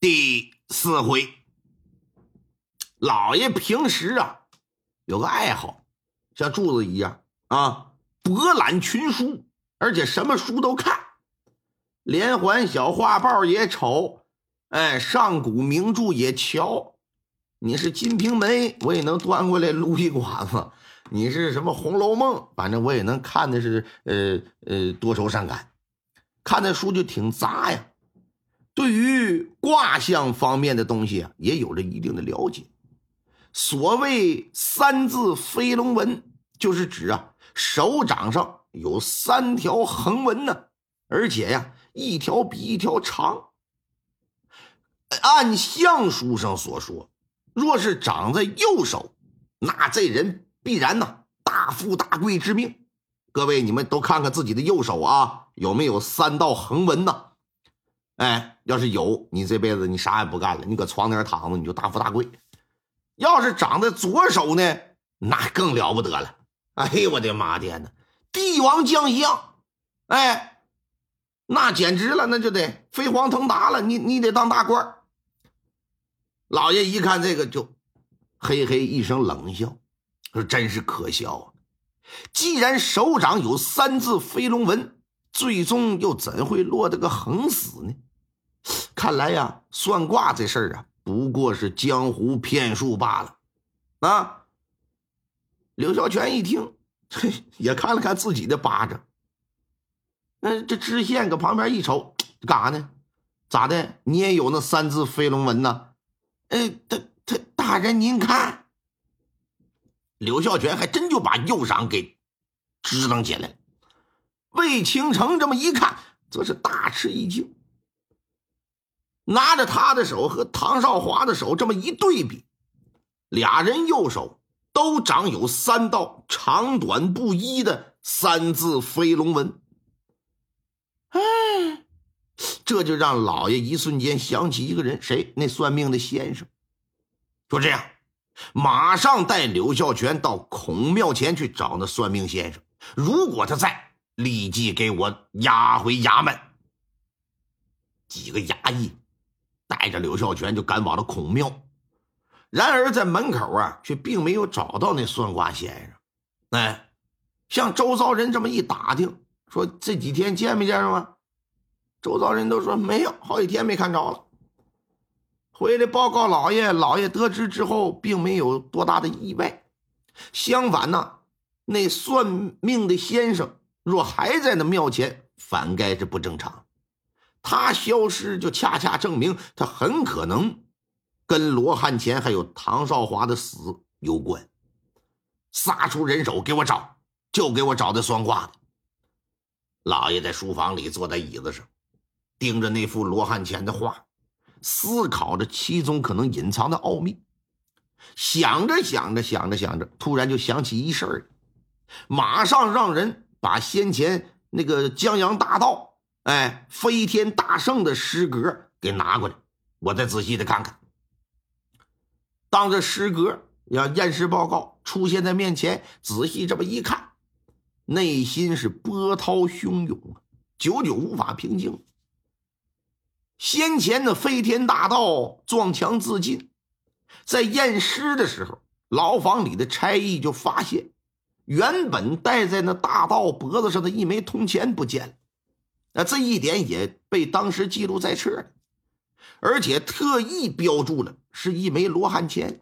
第四回，老爷平时啊有个爱好，像柱子一样啊，博览群书，而且什么书都看，连环小画报也瞅，哎，上古名著也瞧。你是《金瓶梅》，我也能端过来撸一管子；你是什么《红楼梦》，反正我也能看的是呃呃多愁善感。看的书就挺杂呀，对于卦象方面的东西啊，也有着一定的了解。所谓三字飞龙纹，就是指啊手掌上有三条横纹呢，而且呀一条比一条长。按相书上所说，若是长在右手，那这人必然呐大富大贵之命。各位，你们都看看自己的右手啊，有没有三道横纹呢？哎，要是有，你这辈子你啥也不干了，你搁床边躺着，你就大富大贵。要是长在左手呢，那更了不得了。哎呦，我的妈天哪，帝王将相，哎，那简直了，那就得飞黄腾达了。你你得当大官老爷一看这个，就嘿嘿一声冷笑，说：“真是可笑啊！”既然手掌有三字飞龙纹，最终又怎会落得个横死呢？看来呀，算卦这事儿啊，不过是江湖骗术罢了。啊！刘孝全一听，也看了看自己的巴掌，那这知县搁旁边一瞅，干啥呢？咋的？你也有那三字飞龙纹呢？哎，他他大人您看。刘孝全还真就把右掌给支棱起来。魏倾城这么一看，则是大吃一惊，拿着他的手和唐少华的手这么一对比，俩人右手都长有三道长短不一的三字飞龙纹。哎，这就让老爷一瞬间想起一个人，谁？那算命的先生。说这样。马上带刘孝全到孔庙前去找那算命先生。如果他在，立即给我押回衙门。几个衙役带着刘孝全就赶往了孔庙。然而在门口啊，却并没有找到那算卦先生。哎，向周遭人这么一打听，说这几天见没见着吗？周遭人都说没有，好几天没看着了。回来报告老爷，老爷得知之后，并没有多大的意外。相反呢，那算命的先生若还在那庙前，反该是不正常。他消失，就恰恰证明他很可能跟罗汉前还有唐少华的死有关。撒出人手给我找，就给我找的算卦的。老爷在书房里坐在椅子上，盯着那幅罗汉前的画。思考着其中可能隐藏的奥秘，想着想着想着想着，突然就想起一事儿，马上让人把先前那个江洋大盗，哎，飞天大圣的诗格给拿过来，我再仔细的看看。当这诗格要验尸报告出现在面前，仔细这么一看，内心是波涛汹涌啊，久久无法平静。先前的飞天大盗撞墙自尽，在验尸的时候，牢房里的差役就发现，原本戴在那大盗脖子上的一枚铜钱不见了。那这一点也被当时记录在册了，而且特意标注了是一枚罗汉钱。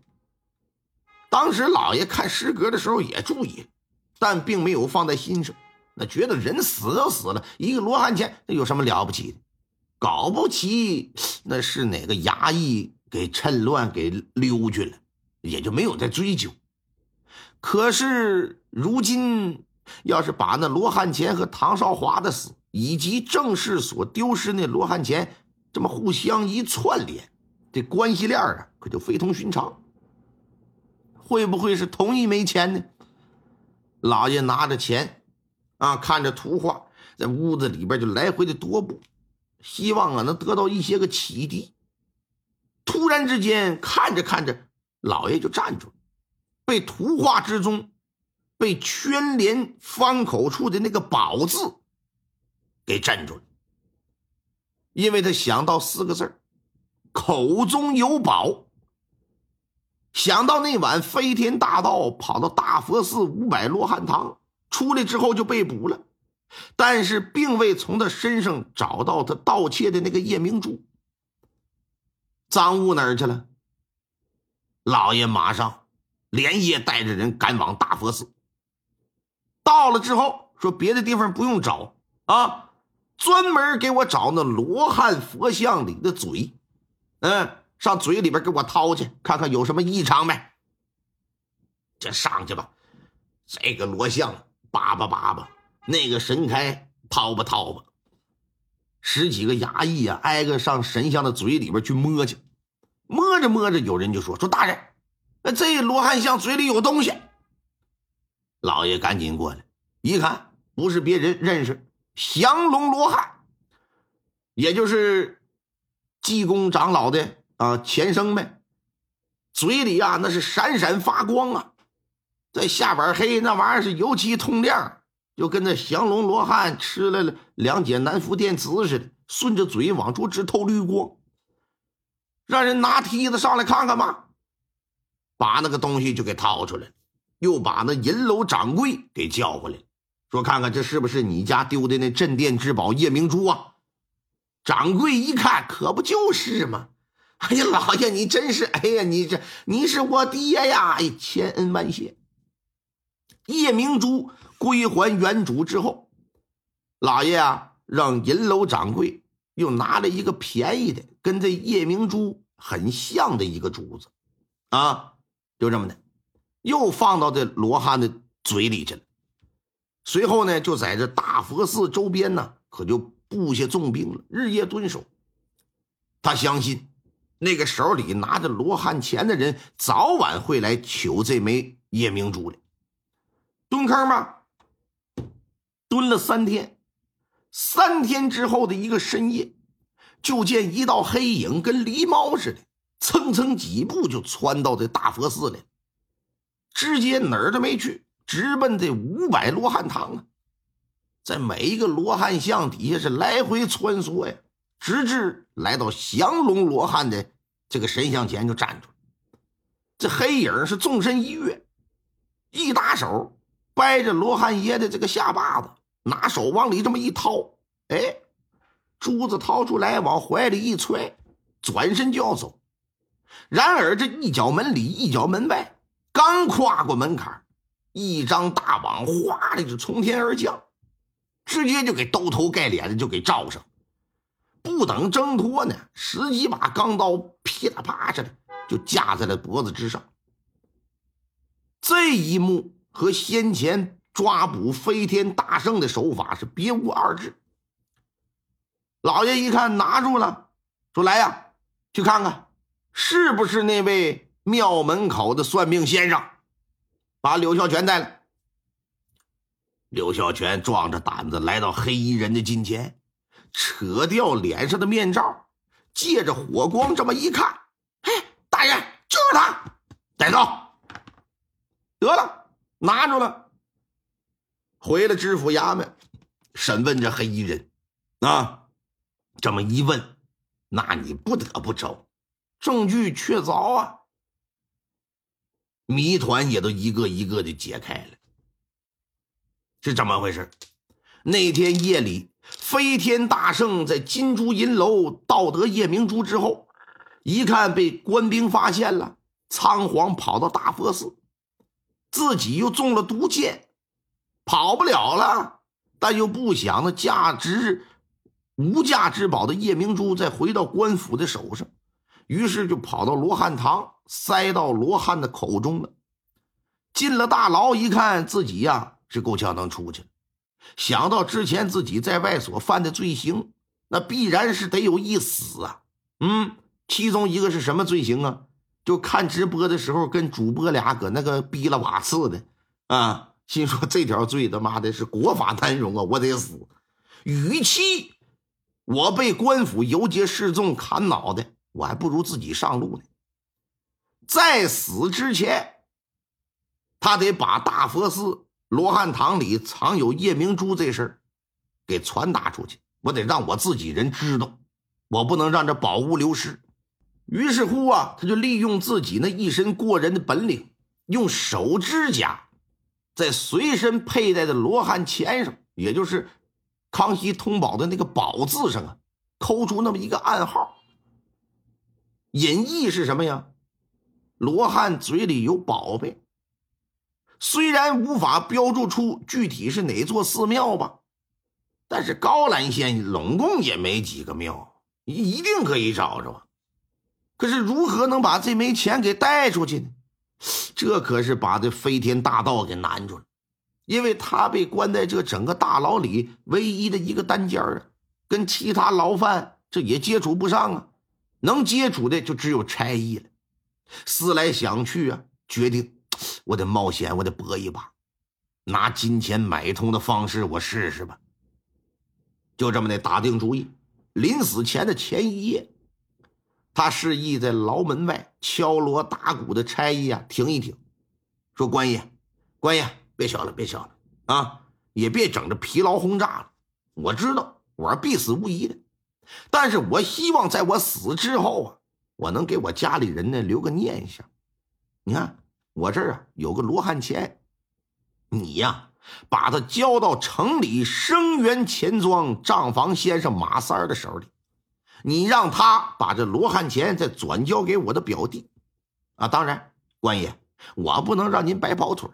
当时老爷看诗格的时候也注意，但并没有放在心上。那觉得人死都死了，一个罗汉钱那有什么了不起的？搞不齐，那是哪个衙役给趁乱给溜去了，也就没有再追究。可是如今，要是把那罗汉钱和唐少华的死，以及正氏所丢失那罗汉钱，这么互相一串联，这关系链啊，可就非同寻常。会不会是同一枚钱呢？老爷拿着钱，啊，看着图画，在屋子里边就来回的踱步，希望啊能得到一些个启迪。突然之间，看着看着，老爷就站住了，被图画之中被圈连方口处的那个“宝”字给镇住了，因为他想到四个字口中有宝。想到那晚飞天大盗跑到大佛寺五百罗汉堂，出来之后就被捕了，但是并未从他身上找到他盗窃的那个夜明珠。赃物哪儿去了？老爷马上连夜带着人赶往大佛寺。到了之后，说别的地方不用找啊，专门给我找那罗汉佛像里的嘴，嗯。上嘴里边给我掏去，看看有什么异常没？这上去吧，这个罗像叭叭叭叭，那个神开掏吧掏吧，十几个衙役啊，挨个上神像的嘴里边去摸去，摸着摸着，有人就说：“说大人，那这罗汉像嘴里有东西。”老爷赶紧过来一看，不是别人，认识降龙罗汉，也就是济公长老的。啊，前生呗，嘴里啊那是闪闪发光啊，在下边黑那玩意儿是尤其通亮，就跟那降龙罗汉吃了两节南孚电池似的，顺着嘴往出直透绿光。让人拿梯子上来看看吧，把那个东西就给掏出来了又把那银楼掌柜给叫过来，说看看这是不是你家丢的那镇店之宝夜明珠啊？掌柜一看，可不就是吗？哎呀，老爷，你真是哎呀，你这你是我爹呀！哎，千恩万谢。夜明珠归还原主之后，老爷啊，让银楼掌柜又拿了一个便宜的，跟这夜明珠很像的一个珠子，啊，就这么的，又放到这罗汉的嘴里去了。随后呢，就在这大佛寺周边呢，可就布下重兵了，日夜蹲守。他相信。那个手里拿着罗汉钱的人，早晚会来取这枚夜明珠的。蹲坑吧，蹲了三天。三天之后的一个深夜，就见一道黑影跟狸猫似的，蹭蹭几步就窜到这大佛寺里，直接哪儿都没去，直奔这五百罗汉堂啊！在每一个罗汉像底下是来回穿梭呀。直至来到降龙罗汉的这个神像前，就站住了。这黑影是纵身一跃，一打手掰着罗汉爷的这个下巴子，拿手往里这么一掏，哎，珠子掏出来，往怀里一揣，转身就要走。然而这一脚门里，一脚门外，刚跨过门槛，一张大网哗的就从天而降，直接就给兜头盖脸的就给罩上。不等挣脱呢，十几把钢刀噼里啪啦的就架在了脖子之上。这一幕和先前抓捕飞天大圣的手法是别无二致。老爷一看拿住了，说：“来呀，去看看是不是那位庙门口的算命先生。”把柳孝全带来。柳孝全壮着胆子来到黑衣人的近前。扯掉脸上的面罩，借着火光这么一看，嘿，大人就是他，带走。得了，拿住了。回了知府衙门，审问这黑衣人，啊，这么一问，那你不得不招，证据确凿啊，谜团也都一个一个的解开了，是怎么回事？那天夜里。飞天大圣在金珠银楼盗得夜明珠之后，一看被官兵发现了，仓皇跑到大佛寺，自己又中了毒箭，跑不了了，但又不想那价值无价之宝的夜明珠再回到官府的手上，于是就跑到罗汉堂，塞到罗汉的口中了。进了大牢，一看自己呀是够呛能出去。想到之前自己在外所犯的罪行，那必然是得有一死啊！嗯，其中一个是什么罪行啊？就看直播的时候跟主播俩搁那个逼了瓦刺的啊，心说这条罪他妈的是国法难容啊，我得死。与其我被官府游街示众砍脑袋，我还不如自己上路呢。在死之前，他得把大佛寺罗汉堂里藏有夜明珠这事儿给传达出去，我得让我自己人知道，我不能让这宝物流失。于是乎啊，他就利用自己那一身过人的本领，用手指甲在随身佩戴的罗汉钱上，也就是康熙通宝的那个“宝”字上啊，抠出那么一个暗号。隐意是什么呀？罗汉嘴里有宝贝，虽然无法标注出具体是哪座寺庙吧，但是高兰县拢共也没几个庙，一定可以找着。可是如何能把这枚钱给带出去呢？这可是把这飞天大盗给难住了，因为他被关在这整个大牢里唯一的一个单间啊，跟其他牢犯这也接触不上啊，能接触的就只有差役了。思来想去啊，决定我得冒险，我得搏一把，拿金钱买通的方式我试试吧。就这么的打定主意，临死前的前一夜。他示意在牢门外敲锣打鼓的差役啊停一停，说：“官爷，官爷，别敲了，别敲了啊！也别整着疲劳轰炸了。我知道我是必死无疑的，但是我希望在我死之后啊，我能给我家里人呢留个念想。你看我这儿啊有个罗汉钱，你呀把它交到城里生源钱庄账房先生马三儿的手里。”你让他把这罗汉钱再转交给我的表弟，啊，当然，官爷，我不能让您白跑腿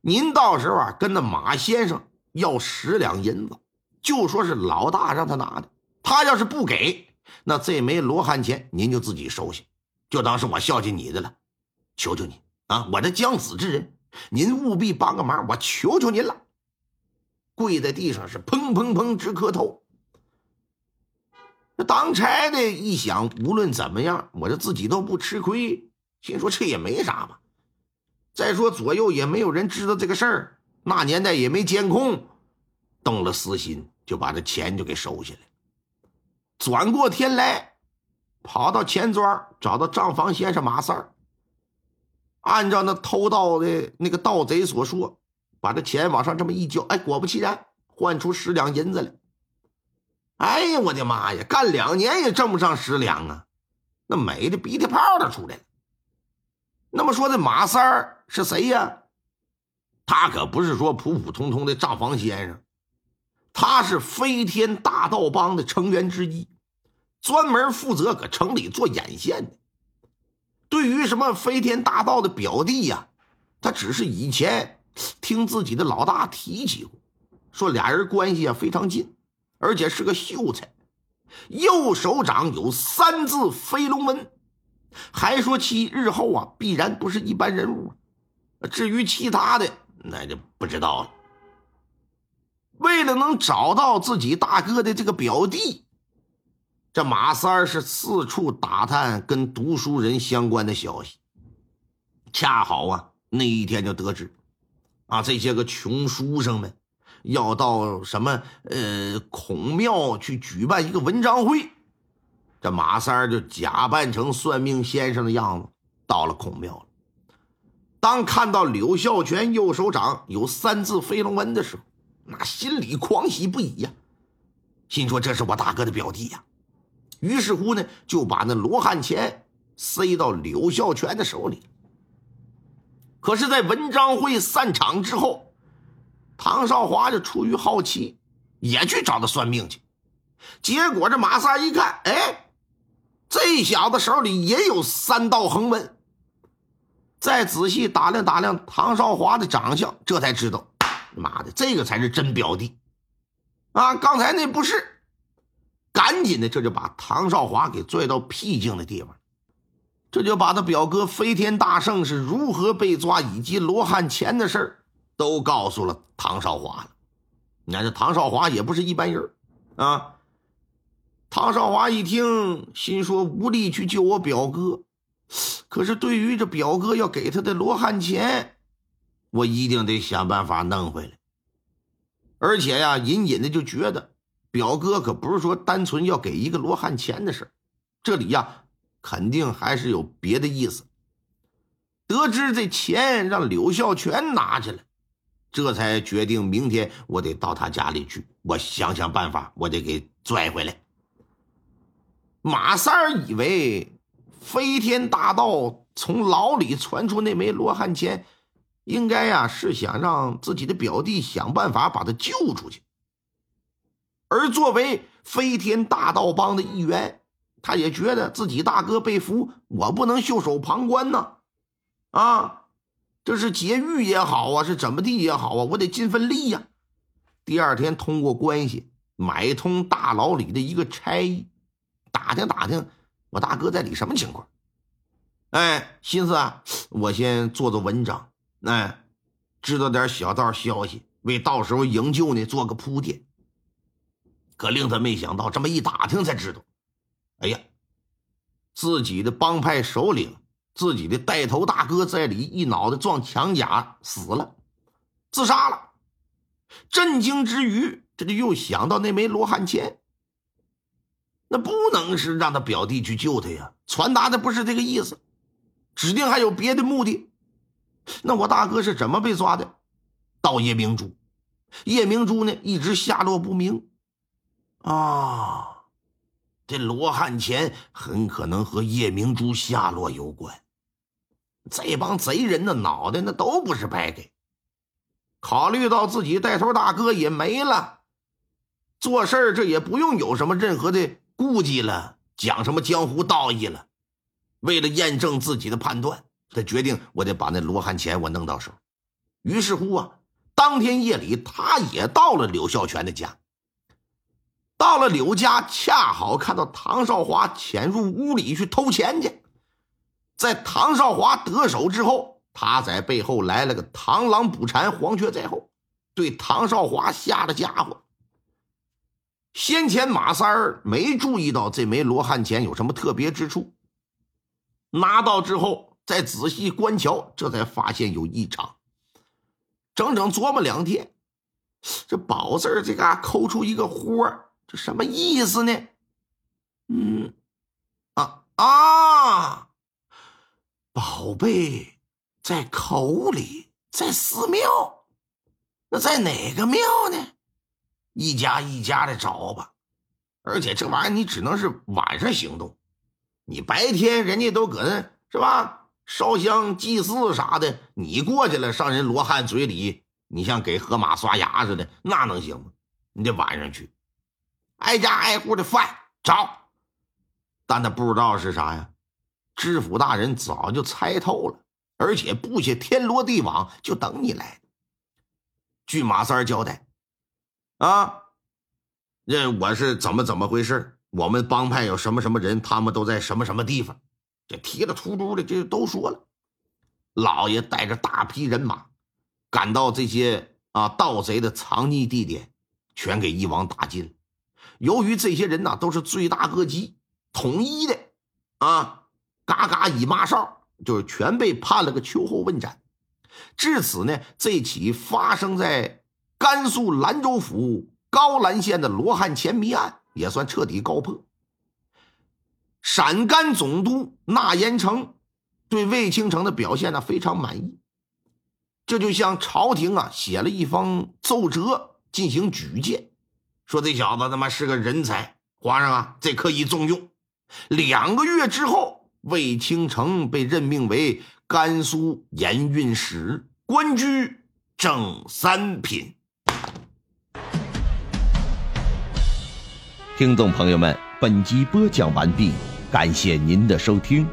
您到时候啊，跟那马先生要十两银子，就说是老大让他拿的。他要是不给，那这枚罗汉钱您就自己收下，就当是我孝敬你的了。求求你啊，我这将死之人，您务必帮个忙，我求求您了。跪在地上是砰砰砰直磕头。当差的一想，无论怎么样，我这自己都不吃亏。心说这也没啥吧。再说左右也没有人知道这个事儿，那年代也没监控，动了私心，就把这钱就给收下来。转过天来，跑到钱庄，找到账房先生马三儿，按照那偷盗的那个盗贼所说，把这钱往上这么一交，哎，果不其然，换出十两银子来。哎呀，我的妈呀！干两年也挣不上十两啊，那美的鼻涕泡都出来了。那么说这马三儿是谁呀？他可不是说普普通通的账房先生，他是飞天大盗帮的成员之一，专门负责搁城里做眼线的。对于什么飞天大盗的表弟呀，他只是以前听自己的老大提起过，说俩人关系啊非常近。而且是个秀才，右手掌有三字飞龙纹，还说其日后啊必然不是一般人物。至于其他的，那就不知道了。为了能找到自己大哥的这个表弟，这马三儿是四处打探跟读书人相关的消息。恰好啊，那一天就得知，啊，这些个穷书生们。要到什么呃孔庙去举办一个文章会，这马三儿就假扮成算命先生的样子到了孔庙。当看到柳孝全右手掌有三字飞龙纹的时候，那心里狂喜不已呀，心说这是我大哥的表弟呀。于是乎呢，就把那罗汉钱塞到柳孝全的手里。可是，在文章会散场之后。唐少华就出于好奇，也去找他算命去。结果这马三一看，哎，这小子手里也有三道横纹。再仔细打量打量唐少华的长相，这才知道，妈的，这个才是真表弟啊！刚才那不是。赶紧的，这就把唐少华给拽到僻静的地方，这就把他表哥飞天大圣是如何被抓，以及罗汉钱的事儿。都告诉了唐少华了，你看这唐少华也不是一般人啊。唐少华一听，心说无力去救我表哥，可是对于这表哥要给他的罗汉钱，我一定得想办法弄回来。而且呀，隐隐的就觉得表哥可不是说单纯要给一个罗汉钱的事这里呀，肯定还是有别的意思。得知这钱让柳孝全拿去了，这才决定明天我得到他家里去，我想想办法，我得给拽回来。马三儿以为飞天大盗从牢里传出那枚罗汉钱，应该呀是想让自己的表弟想办法把他救出去。而作为飞天大盗帮的一员，他也觉得自己大哥被俘，我不能袖手旁观呢。啊，这是劫狱也好啊，是怎么地也好啊，我得尽份力呀。第二天通过关系买通大牢里的一个差役，打听打听我大哥在里什么情况。哎，心思啊，我先做做文章，哎，知道点小道消息，为到时候营救呢做个铺垫。可令他没想到，这么一打听才知道，哎呀，自己的帮派首领。自己的带头大哥在里一脑袋撞墙甲死了，自杀了。震惊之余，这就又想到那枚罗汉签。那不能是让他表弟去救他呀？传达的不是这个意思，指定还有别的目的。那我大哥是怎么被抓的？盗夜明珠，夜明珠呢一直下落不明。啊！这罗汉钱很可能和夜明珠下落有关。这帮贼人的脑袋那都不是白给。考虑到自己带头大哥也没了，做事这也不用有什么任何的顾忌了，讲什么江湖道义了。为了验证自己的判断，他决定我得把那罗汉钱我弄到手。于是乎啊，当天夜里他也到了柳孝全的家。到了柳家，恰好看到唐少华潜入屋里去偷钱去。在唐少华得手之后，他在背后来了个螳螂捕蝉，黄雀在后，对唐少华下了家伙。先前马三儿没注意到这枚罗汉钱有什么特别之处，拿到之后再仔细观瞧，这才发现有异常。整整琢磨两天，这宝字这嘎抠出一个豁这什么意思呢？嗯，啊啊，宝贝在口里，在寺庙，那在哪个庙呢？一家一家的找吧。而且这玩意儿你只能是晚上行动，你白天人家都搁那是吧？烧香祭祀啥的，你过去了上人罗汉嘴里，你像给河马刷牙似的，那能行吗？你得晚上去。挨家挨户的饭找，但他不知道是啥呀。知府大人早就猜透了，而且布下天罗地网，就等你来。据马三交代，啊，这我是怎么怎么回事？我们帮派有什么什么人，他们都在什么什么地方？这提了出嘟的，这都说了。老爷带着大批人马赶到这些啊盗贼的藏匿地点，全给一网打尽。由于这些人呢都是罪大恶极，统一的，啊，嘎嘎一骂哨，就是全被判了个秋后问斩。至此呢，这起发生在甘肃兰州府高兰县的罗汉钱谜案也算彻底告破。陕甘总督纳延成对魏青城的表现呢非常满意，这就向朝廷啊写了一封奏折进行举荐。说这小子他妈是个人才，皇上啊，这可以重用。两个月之后，魏青城被任命为甘肃盐运使，官居正三品。听众朋友们，本集播讲完毕，感谢您的收听。